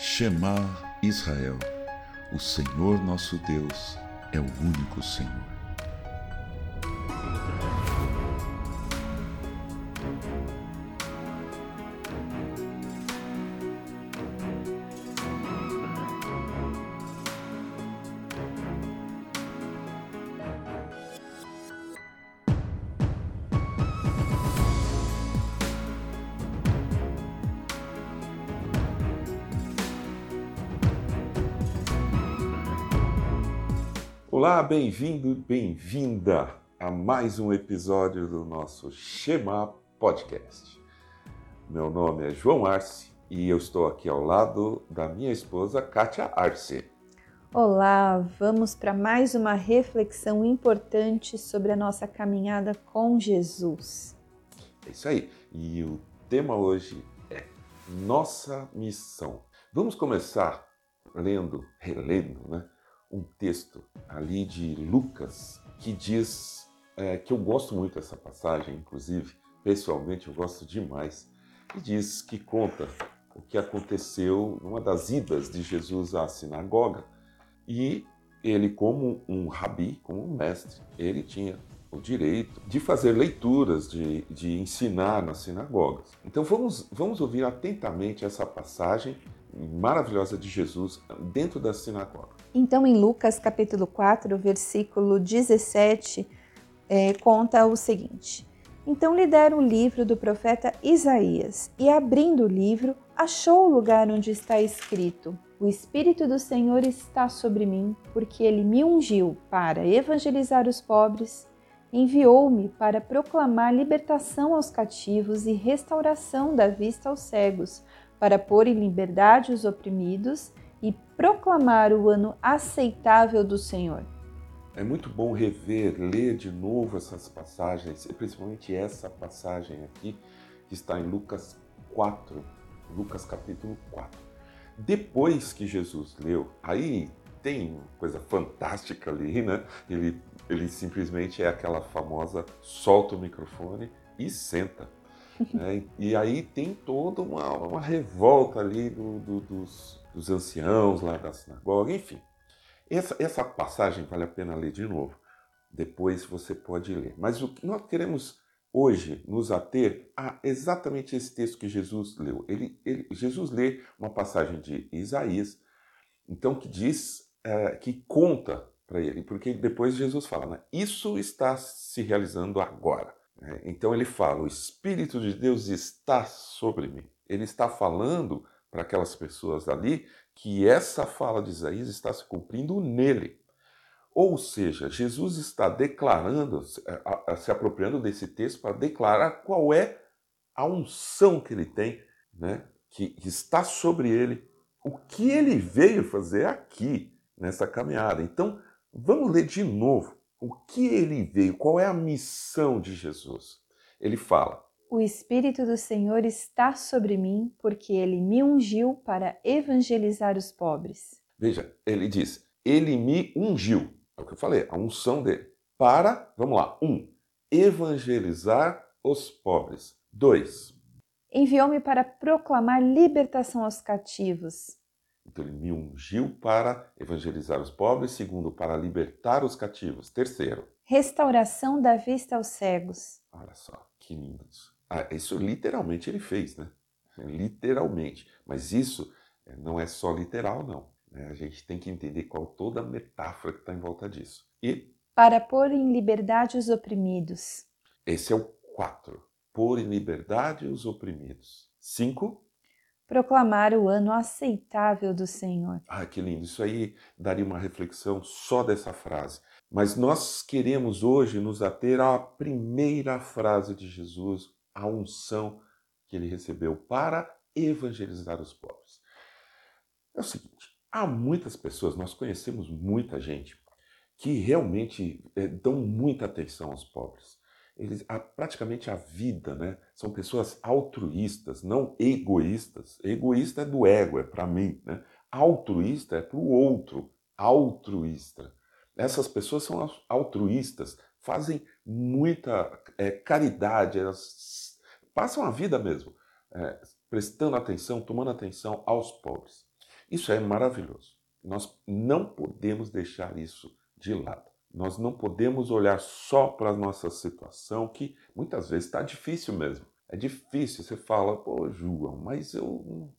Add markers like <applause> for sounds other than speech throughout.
Shema Israel, o Senhor nosso Deus é o único Senhor. Bem-vindo, bem-vinda a mais um episódio do nosso Shema Podcast. Meu nome é João Arce e eu estou aqui ao lado da minha esposa Kátia Arce. Olá, vamos para mais uma reflexão importante sobre a nossa caminhada com Jesus. É isso aí. E o tema hoje é nossa missão. Vamos começar lendo, relendo, né? Um texto ali de Lucas que diz é, que eu gosto muito dessa passagem, inclusive, pessoalmente eu gosto demais, e diz que conta o que aconteceu numa das idas de Jesus à sinagoga e ele, como um rabi, como um mestre, ele tinha o direito de fazer leituras, de, de ensinar nas sinagogas. Então vamos, vamos ouvir atentamente essa passagem maravilhosa de Jesus dentro da sinagoga. Então, em Lucas capítulo 4, versículo 17, é, conta o seguinte: Então lhe deram o livro do profeta Isaías, e abrindo o livro, achou o lugar onde está escrito: O Espírito do Senhor está sobre mim, porque ele me ungiu para evangelizar os pobres, enviou-me para proclamar libertação aos cativos e restauração da vista aos cegos para pôr em liberdade os oprimidos e proclamar o ano aceitável do Senhor. É muito bom rever, ler de novo essas passagens, principalmente essa passagem aqui, que está em Lucas 4, Lucas capítulo 4. Depois que Jesus leu, aí tem uma coisa fantástica ali, né? Ele, ele simplesmente é aquela famosa solta o microfone e senta. Né? E aí tem toda uma, uma revolta ali do, do, dos, dos, anciãos lá da sinagoga, enfim. Essa, essa passagem vale a pena ler de novo. Depois você pode ler. Mas o que nós queremos hoje nos ater a exatamente esse texto que Jesus leu. Ele, ele, Jesus lê uma passagem de Isaías, então que diz, é, que conta para ele, porque depois Jesus fala, né? isso está se realizando agora. É, então ele fala: o Espírito de Deus está sobre mim. Ele está falando para aquelas pessoas ali que essa fala de Isaías está se cumprindo nele. Ou seja, Jesus está declarando, se apropriando desse texto para declarar qual é a unção que ele tem, né, que está sobre ele, o que ele veio fazer aqui nessa caminhada. Então, vamos ler de novo o que ele veio, qual é a missão de Jesus. Ele fala: O Espírito do Senhor está sobre mim, porque ele me ungiu para evangelizar os pobres. Veja, ele diz: Ele me ungiu. É o que eu falei, a unção dele. Para, vamos lá, um, evangelizar os pobres. Dois, enviou-me para proclamar libertação aos cativos então ele me ungiu para evangelizar os pobres, segundo, para libertar os cativos. Terceiro, restauração da vista aos cegos. Olha só, que lindo isso. Ah, isso literalmente ele fez, né? Literalmente. Mas isso eh, não é só literal, não. Né? A gente tem que entender qual toda a metáfora que está em volta disso. E para pôr em liberdade os oprimidos. Esse é o quatro. Pôr em liberdade os oprimidos. Cinco, proclamar o ano aceitável do Senhor. Ah, que lindo! Isso aí daria uma reflexão só dessa frase. Mas nós queremos hoje nos ater à primeira frase de Jesus, a unção que ele recebeu para evangelizar os pobres. É o seguinte: há muitas pessoas, nós conhecemos muita gente que realmente é, dão muita atenção aos pobres eles a, praticamente a vida, né? São pessoas altruístas, não egoístas. Egoísta é do ego, é para mim, né? Altruísta é para o outro, altruísta. Essas pessoas são altruístas, fazem muita é, caridade, elas passam a vida mesmo é, prestando atenção, tomando atenção aos pobres. Isso é maravilhoso. Nós não podemos deixar isso de lado. Nós não podemos olhar só para a nossa situação, que muitas vezes está difícil mesmo. É difícil. Você fala, pô, João, mas eu,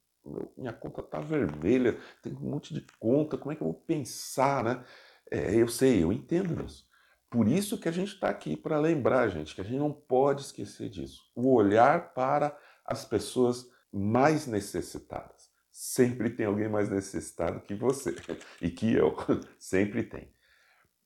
minha conta está vermelha, tem um monte de conta, como é que eu vou pensar, né? É, eu sei, eu entendo isso. Por isso que a gente está aqui para lembrar, gente, que a gente não pode esquecer disso. O olhar para as pessoas mais necessitadas. Sempre tem alguém mais necessitado que você <laughs> e que eu. <laughs> Sempre tem.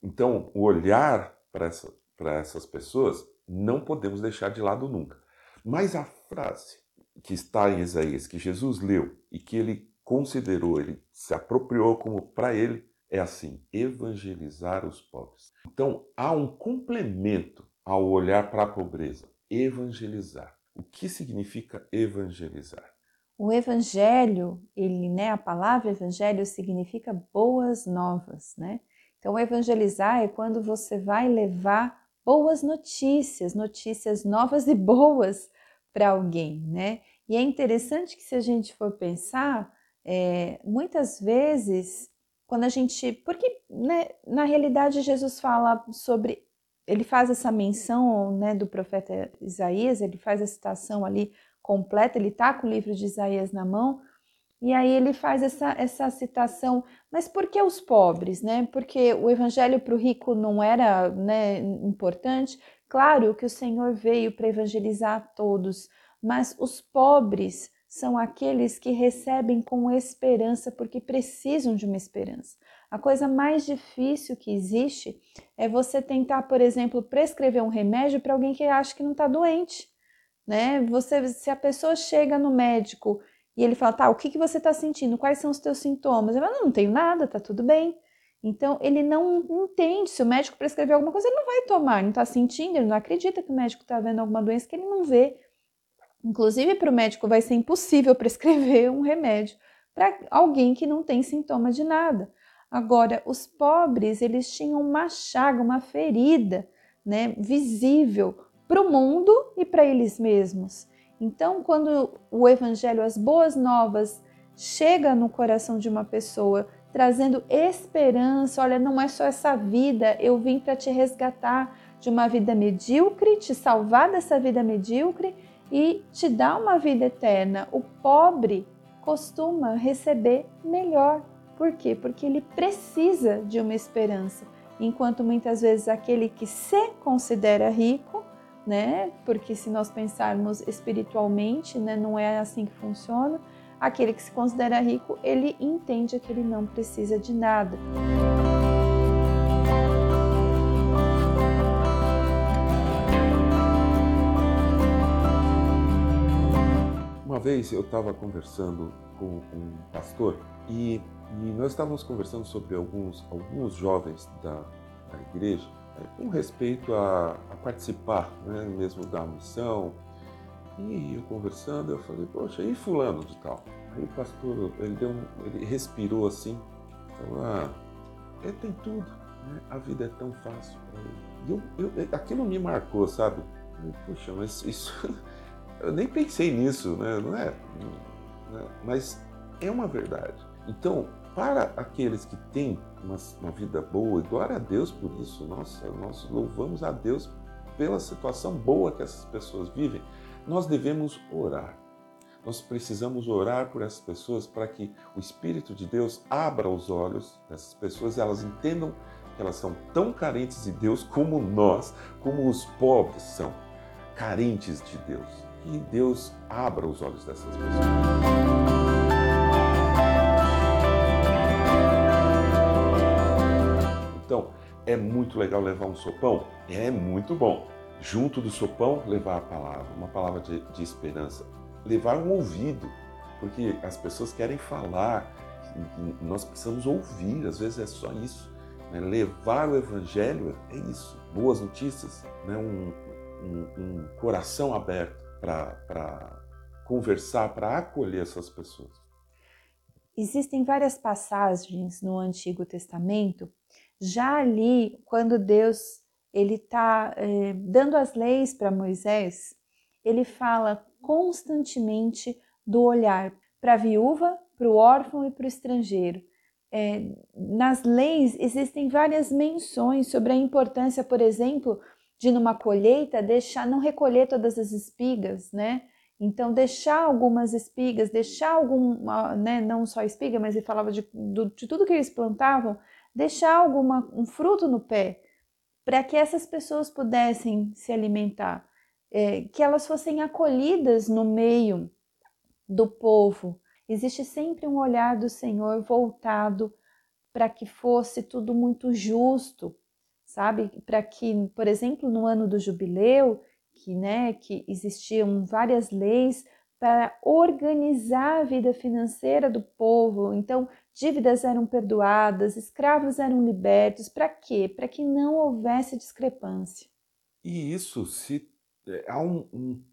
Então, o olhar para essa, essas pessoas não podemos deixar de lado nunca. Mas a frase que está em Isaías, que Jesus leu e que ele considerou, ele se apropriou como para ele, é assim: evangelizar os pobres. Então, há um complemento ao olhar para a pobreza: evangelizar. O que significa evangelizar? O evangelho, ele, né, a palavra evangelho significa boas novas, né? Então, evangelizar é quando você vai levar boas notícias, notícias novas <laughs> e boas para alguém, né? E é interessante que se a gente for pensar, é, muitas vezes, quando a gente. Porque, né, na realidade, Jesus fala sobre. Ele faz essa menção né, do profeta Isaías, ele faz a citação ali completa, ele está com o livro de Isaías na mão, e aí ele faz essa, essa citação, mas por que os pobres, né? Porque o evangelho para o rico não era né, importante. Claro que o Senhor veio para evangelizar todos, mas os pobres são aqueles que recebem com esperança porque precisam de uma esperança. A coisa mais difícil que existe é você tentar, por exemplo, prescrever um remédio para alguém que acha que não está doente. Né? Você, se a pessoa chega no médico e ele fala, tá, o que, que você está sentindo? Quais são os teus sintomas? Fala, não, não tenho nada, tá tudo bem. Então, ele não entende. Se o médico prescrever alguma coisa, ele não vai tomar, ele não está sentindo, ele não acredita que o médico está vendo alguma doença que ele não vê. Inclusive, para o médico vai ser impossível <laughs> prescrever um remédio para alguém que não tem sintoma de nada. Agora, os pobres, eles tinham uma chaga, uma ferida, né, visível para o mundo e para eles mesmos. Então, quando o evangelho, as boas novas, chega no coração de uma pessoa, trazendo esperança, olha, não é só essa vida, eu vim para te resgatar de uma vida medíocre, te salvar dessa vida medíocre e te dar uma vida eterna. O pobre costuma receber melhor. Por quê? Porque ele precisa de uma esperança, enquanto muitas vezes aquele que se considera rico né? Porque se nós pensarmos espiritualmente, né, não é assim que funciona. Aquele que se considera rico, ele entende que ele não precisa de nada. Uma vez eu estava conversando com um pastor e, e, nós estávamos conversando sobre alguns, alguns jovens da, da igreja com respeito a, a participar né, mesmo da missão. E eu conversando, eu falei, poxa, e fulano de tal? Aí o pastor, ele, deu um, ele respirou assim, falou, ah, ele tem tudo, né? a vida é tão fácil. E eu, eu, aquilo me marcou, sabe? Poxa, mas isso, <laughs> eu nem pensei nisso, né? Não é? Né? Mas é uma verdade. Então, para aqueles que têm uma, uma, vida boa, e glória a Deus por isso, nossa, nós louvamos a Deus pela situação boa que essas pessoas vivem, nós devemos orar. Nós precisamos orar por essas pessoas para que o Espírito de Deus abra os olhos dessas pessoas e elas entendam que elas são tão carentes de Deus como nós, como os pobres são carentes de Deus. Que Deus abra os olhos dessas pessoas. É muito legal levar um sopão? É muito bom. Junto do sopão, levar a palavra, uma palavra de, de esperança. Levar um ouvido, porque as pessoas querem falar, nós precisamos ouvir, às vezes é só isso. Né? Levar o evangelho é isso, boas notícias, né? um, um, um coração aberto para conversar, para acolher essas pessoas. Existem várias passagens no Antigo Testamento já ali, quando Deus ele está é, dando as leis para Moisés, ele fala constantemente do olhar para a viúva para o órfão e para o estrangeiro. É, nas leis existem várias menções sobre a importância, por exemplo, de numa colheita deixar não recolher todas as espigas, né? Então deixar algumas espigas, deixar algum, né, não só espiga, mas ele falava de, de tudo que eles plantavam, deixar alguma um fruto no pé, para que essas pessoas pudessem se alimentar, é, que elas fossem acolhidas no meio do povo, Existe sempre um olhar do Senhor voltado para que fosse tudo muito justo, sabe? Para que, por exemplo, no ano do jubileu, que, né, que existiam várias leis para organizar a vida financeira do povo. Então, dívidas eram perdoadas, escravos eram libertos. Para quê? Para que não houvesse discrepância. E isso se é, há um, um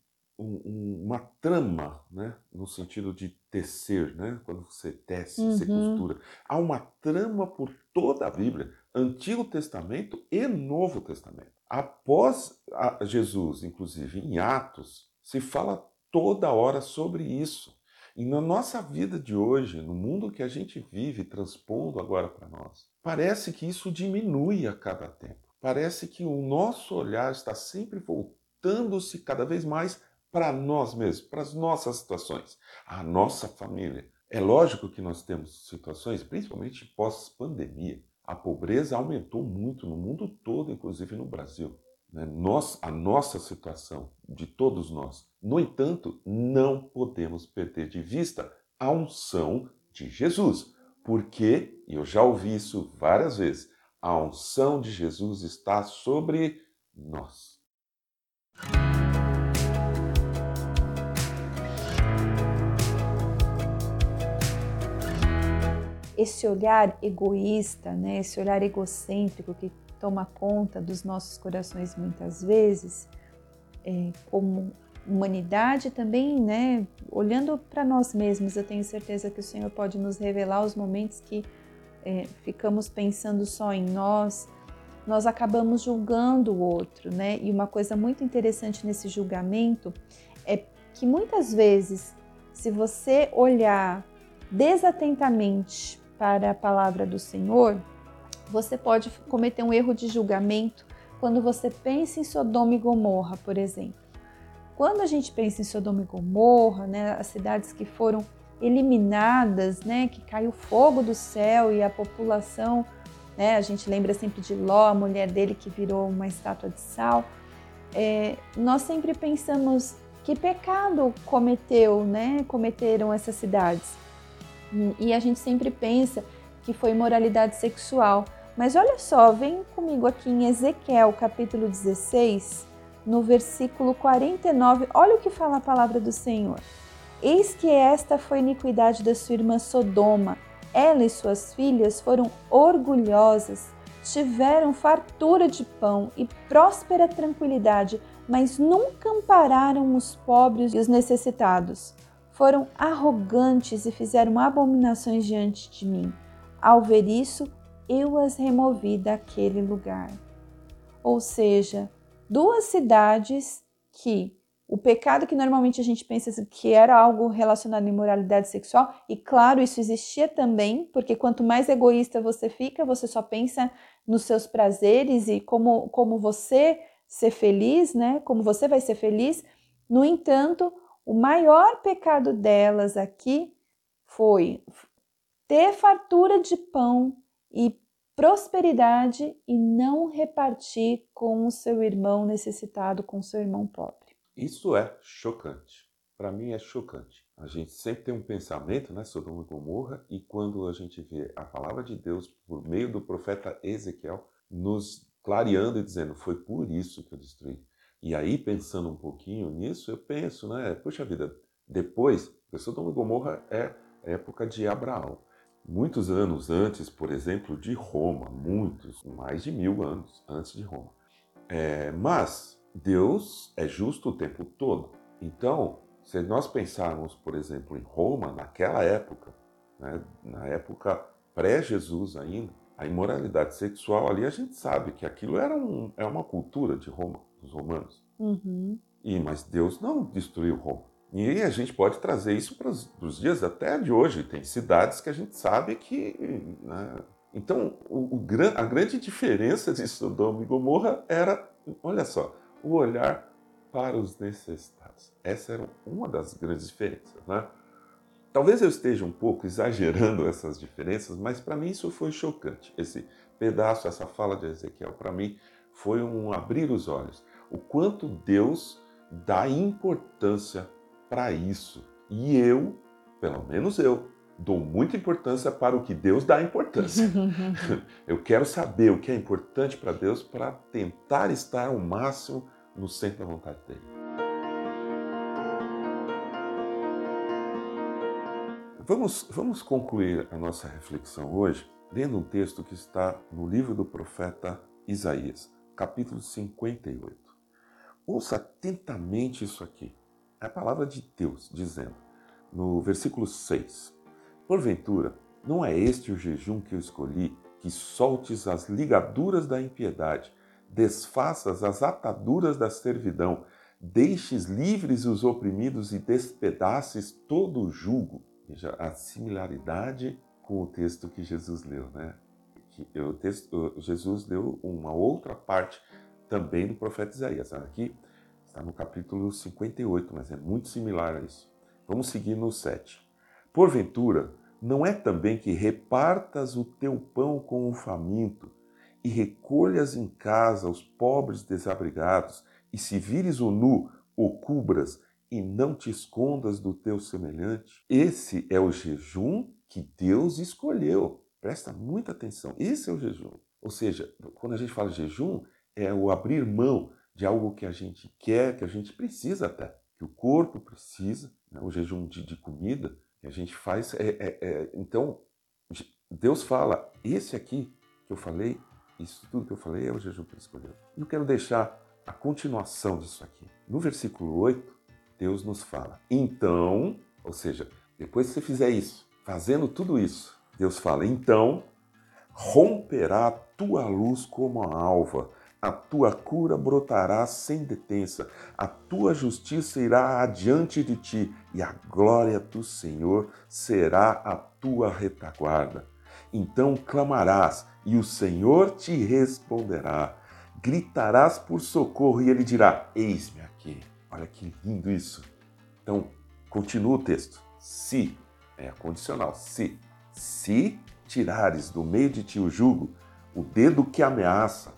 um, uma trama, né? no sentido de tecer, né? quando você tece, uhum. você costura. Há uma trama por toda a Bíblia, Antigo Testamento e Novo Testamento. Após Jesus, inclusive em Atos, se fala toda hora sobre isso. E na nossa vida de hoje, no mundo que a gente vive, transpondo agora para nós, parece que isso diminui a cada tempo. Parece que o nosso olhar está sempre voltando-se cada vez mais para nós mesmos, para as nossas situações, a nossa família. É lógico que nós temos situações, principalmente pós-pandemia. A pobreza aumentou muito no mundo todo, inclusive no Brasil. Né? Nós, a nossa situação, de todos nós. No entanto, não podemos perder de vista a unção de Jesus, porque, e eu já ouvi isso várias vezes, a unção de Jesus está sobre nós. esse olhar egoísta, né, esse olhar egocêntrico que toma conta dos nossos corações muitas vezes, é, como humanidade também, né, olhando para nós mesmos, eu tenho certeza que o Senhor pode nos revelar os momentos que é, ficamos pensando só em nós, nós acabamos julgando o outro, né? E uma coisa muito interessante nesse julgamento é que muitas vezes, se você olhar desatentamente para a palavra do Senhor, você pode cometer um erro de julgamento quando você pensa em Sodoma e Gomorra, por exemplo. Quando a gente pensa em Sodoma e Gomorra, né, as cidades que foram eliminadas, né, que caiu fogo do céu e a população, né, a gente lembra sempre de Ló, a mulher dele que virou uma estátua de sal. É, nós sempre pensamos que pecado cometeu, né, cometeram essas cidades. E a gente sempre pensa que foi imoralidade sexual. Mas olha só, vem comigo aqui em Ezequiel, capítulo 16, no versículo 49. Olha o que fala a palavra do Senhor. Eis que esta foi a iniquidade da sua irmã Sodoma. Ela e suas filhas foram orgulhosas, tiveram fartura de pão e próspera tranquilidade, mas nunca ampararam os pobres e os necessitados foram arrogantes e fizeram abominações diante de mim. Ao ver isso, eu as removi daquele lugar. Ou seja, duas cidades que o pecado que normalmente a gente pensa que era algo relacionado à imoralidade sexual, e claro, isso existia também, porque quanto mais egoísta você fica, você só pensa nos seus prazeres e como, como você ser feliz, né? Como você vai ser feliz. No entanto, o maior pecado delas aqui foi ter fartura de pão e prosperidade e não repartir com o seu irmão necessitado, com o seu irmão pobre. Isso é chocante. Para mim é chocante. A gente sempre tem um pensamento né, sobre uma Gomorra e quando a gente vê a palavra de Deus por meio do profeta Ezequiel nos clareando e dizendo foi por isso que eu destruí. E aí, pensando um pouquinho nisso, eu penso, né? Puxa vida, depois, Sodoma e Gomorra é época de Abraão. Muitos anos antes, por exemplo, de Roma, muitos, mais de mil anos antes de Roma. É, mas Deus é justo o tempo todo. Então, se nós pensarmos, por exemplo, em Roma, naquela época, né, na época pré-Jesus ainda, a imoralidade sexual ali, a gente sabe que aquilo era um, é uma cultura de Roma dos romanos. Uhum. E mas Deus não destruiu Roma. E a gente pode trazer isso para os dias até de hoje. Tem cidades que a gente sabe que. Né? Então, o, o, a grande diferença de Sodoma e Gomorra era, olha só, o olhar para os necessitados. Essa era uma das grandes diferenças. Né? Talvez eu esteja um pouco exagerando essas diferenças, mas para mim isso foi chocante. Esse pedaço, essa fala de Ezequiel, para mim foi um abrir os olhos. O quanto Deus dá importância para isso. E eu, pelo menos eu, dou muita importância para o que Deus dá importância. <laughs> eu quero saber o que é importante para Deus para tentar estar ao máximo no centro da vontade dele. Vamos, vamos concluir a nossa reflexão hoje lendo um texto que está no livro do profeta Isaías, capítulo 58. Ouça atentamente isso aqui. É a palavra de Deus dizendo, no versículo 6: Porventura, não é este o jejum que eu escolhi, que soltes as ligaduras da impiedade, desfaças as ataduras da servidão, deixes livres os oprimidos e despedaces todo o jugo. Veja a similaridade com o texto que Jesus leu, né? Que o texto, Jesus leu uma outra parte também do profeta Isaías. Aqui está no capítulo 58, mas é muito similar a isso. Vamos seguir no 7. Porventura, não é também que repartas o teu pão com o faminto e recolhas em casa os pobres desabrigados, e se vires o nu, o cubras e não te escondas do teu semelhante? Esse é o jejum que Deus escolheu. Presta muita atenção. Esse é o jejum. Ou seja, quando a gente fala jejum, é o abrir mão de algo que a gente quer, que a gente precisa até, que o corpo precisa, né? o jejum de, de, comida que a gente faz. É, é, é, então, Deus fala: esse aqui que eu falei, isso tudo que eu falei é o jejum que ele escolheu. E eu quero deixar a continuação disso aqui. No versículo 8, Deus nos fala: então, ou seja, depois que você fizer isso, Fazendo tudo isso, Deus fala: então romperá a tua luz como a alva, a tua cura brotará sem detença, a tua justiça irá adiante de ti, e a glória do Senhor será a tua retaguarda. Então clamarás, e o Senhor te responderá. Gritarás por socorro, e ele dirá: Eis-me aqui. Olha que lindo isso. Então, continua o texto. Se é condicional. Se, se tirares do meio de ti o jugo, o dedo que ameaça,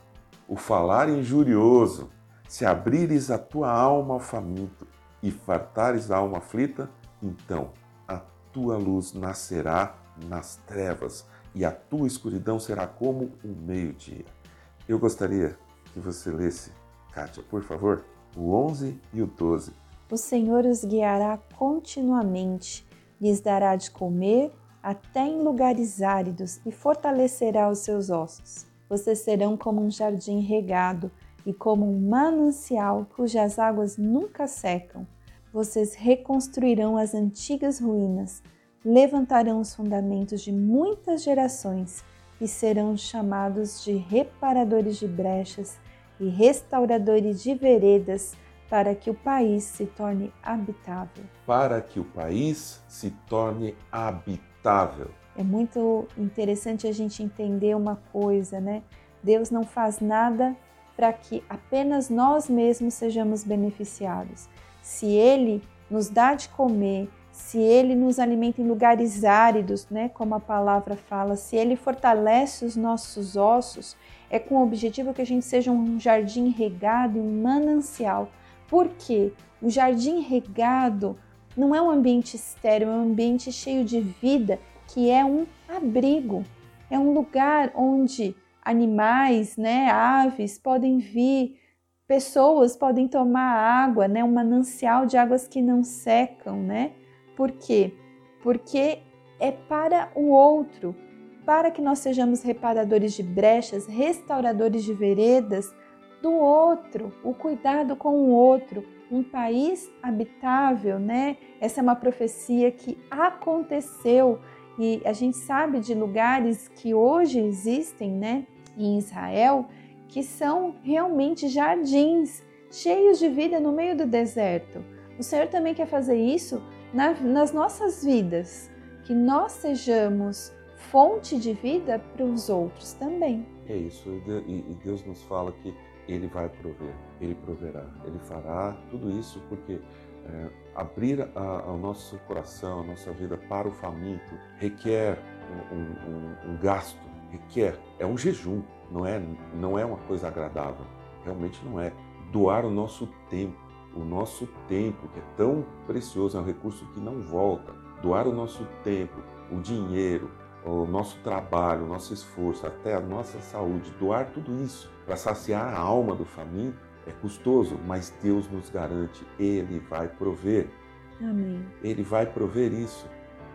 o falar injurioso, se abrires a tua alma ao faminto e fartares a alma aflita, então a tua luz nascerá nas trevas e a tua escuridão será como o meio-dia. Eu gostaria que você lesse, Kátia, por favor, o 11 e o 12. O Senhor os guiará continuamente lhes dará de comer até em lugares áridos e fortalecerá os seus ossos. Vocês serão como um jardim regado e como um manancial cujas águas nunca secam. Vocês reconstruirão as antigas ruínas, levantarão os fundamentos de muitas gerações e serão chamados de reparadores de brechas e restauradores de veredas para que o país se torne habitável. Para que o país se torne habitável. É muito interessante a gente entender uma coisa, né? Deus não faz nada para que apenas nós mesmos sejamos beneficiados. Se Ele nos dá de comer, se Ele nos alimenta em lugares áridos, né, como a palavra fala, se Ele fortalece os nossos ossos, é com o objetivo que a gente seja um jardim regado, um manancial porque o jardim regado não é um ambiente estéril, é um ambiente cheio de vida, que é um abrigo, é um lugar onde animais, né, aves podem vir, pessoas podem tomar água, né, um manancial de águas que não secam, né? Por quê? Porque é para o outro, para que nós sejamos reparadores de brechas, restauradores de veredas, do outro, o cuidado com o outro, um país habitável, né? Essa é uma profecia que aconteceu e a gente sabe de lugares que hoje existem, né, em Israel, que são realmente jardins cheios de vida no meio do deserto. o Senhor também quer fazer isso na, nas nossas vidas, que nós sejamos fonte de vida para os outros também. É isso, e Deus nos fala que Ele vai prover, Ele proverá, Ele fará tudo isso porque é, abrir o nosso coração, a nossa vida para o faminto requer um, um, um gasto, requer, é um jejum, não é, não é uma coisa agradável, realmente não é. Doar o nosso tempo, o nosso tempo que é tão precioso, é um recurso que não volta. Doar o nosso tempo, o dinheiro, o nosso trabalho, o nosso esforço, até a nossa saúde, doar tudo isso para saciar a alma do faminto é custoso, mas Deus nos garante, Ele vai prover. Amém. Ele vai prover isso,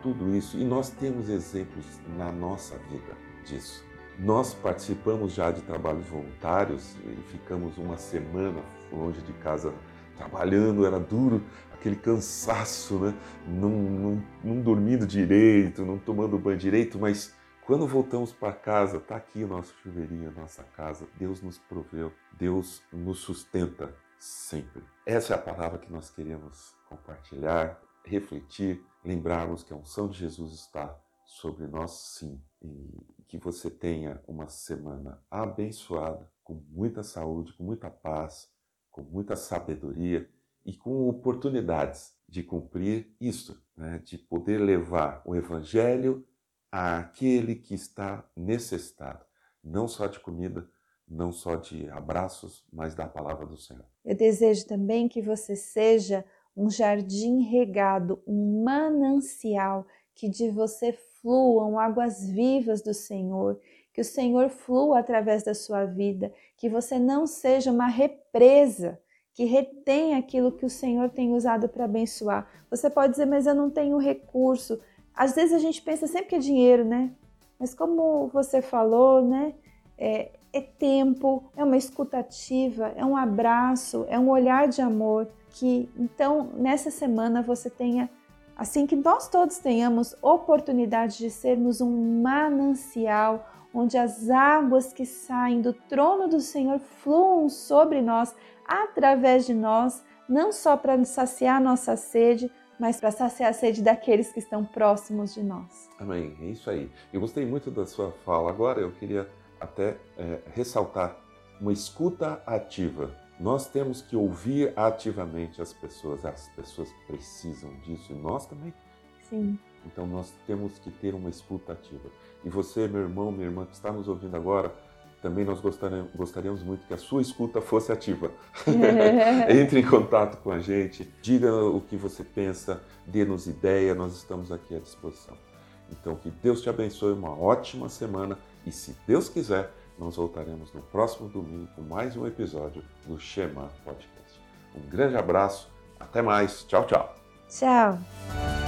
tudo isso. E nós temos exemplos na nossa vida disso. Nós participamos já de trabalhos voluntários e ficamos uma semana longe de casa trabalhando, era duro, aquele cansaço, né? não, não, não dormindo direito, não tomando banho direito, mas quando voltamos para casa, está aqui o nosso chuveirinho, a nossa casa, Deus nos proveu, Deus nos sustenta sempre. Essa é a palavra que nós queremos compartilhar, refletir, lembrarmos que a unção de Jesus está sobre nós sim e que você tenha uma semana abençoada, com muita saúde, com muita paz, com muita sabedoria e com oportunidades de cumprir isso, né? de poder levar o Evangelho àquele que está necessitado, não só de comida, não só de abraços, mas da palavra do Senhor. Eu desejo também que você seja um jardim regado, um manancial, que de você fluam águas vivas do Senhor, que o Senhor flua através da sua vida, que você não seja uma represa que retém aquilo que o Senhor tem usado para abençoar. Você pode dizer, mas eu não tenho recurso. Às vezes a gente pensa sempre que é dinheiro, né? Mas como você falou, né? É, é tempo, é uma escutativa, é um abraço, é um olhar de amor. Que então nessa semana você tenha assim que nós todos tenhamos oportunidade de sermos um manancial onde as águas que saem do trono do Senhor fluam sobre nós, através de nós, não só para saciar nossa sede, mas para saciar a sede daqueles que estão próximos de nós. Amém. É isso aí. Eu gostei muito da sua fala. Agora eu queria até é, ressaltar uma escuta ativa. Nós temos que ouvir ativamente as pessoas. As pessoas precisam disso e nós também. Sim. Então nós temos que ter uma escuta ativa. E você, meu irmão, minha irmã que está nos ouvindo agora, também nós gostaríamos, muito que a sua escuta fosse ativa. <laughs> Entre em contato com a gente, diga o que você pensa, dê-nos ideia, nós estamos aqui à disposição. Então que Deus te abençoe, uma ótima semana e se Deus quiser, nós voltaremos no próximo domingo com mais um episódio do Shema Podcast. Um grande abraço, até mais, tchau, tchau. Tchau.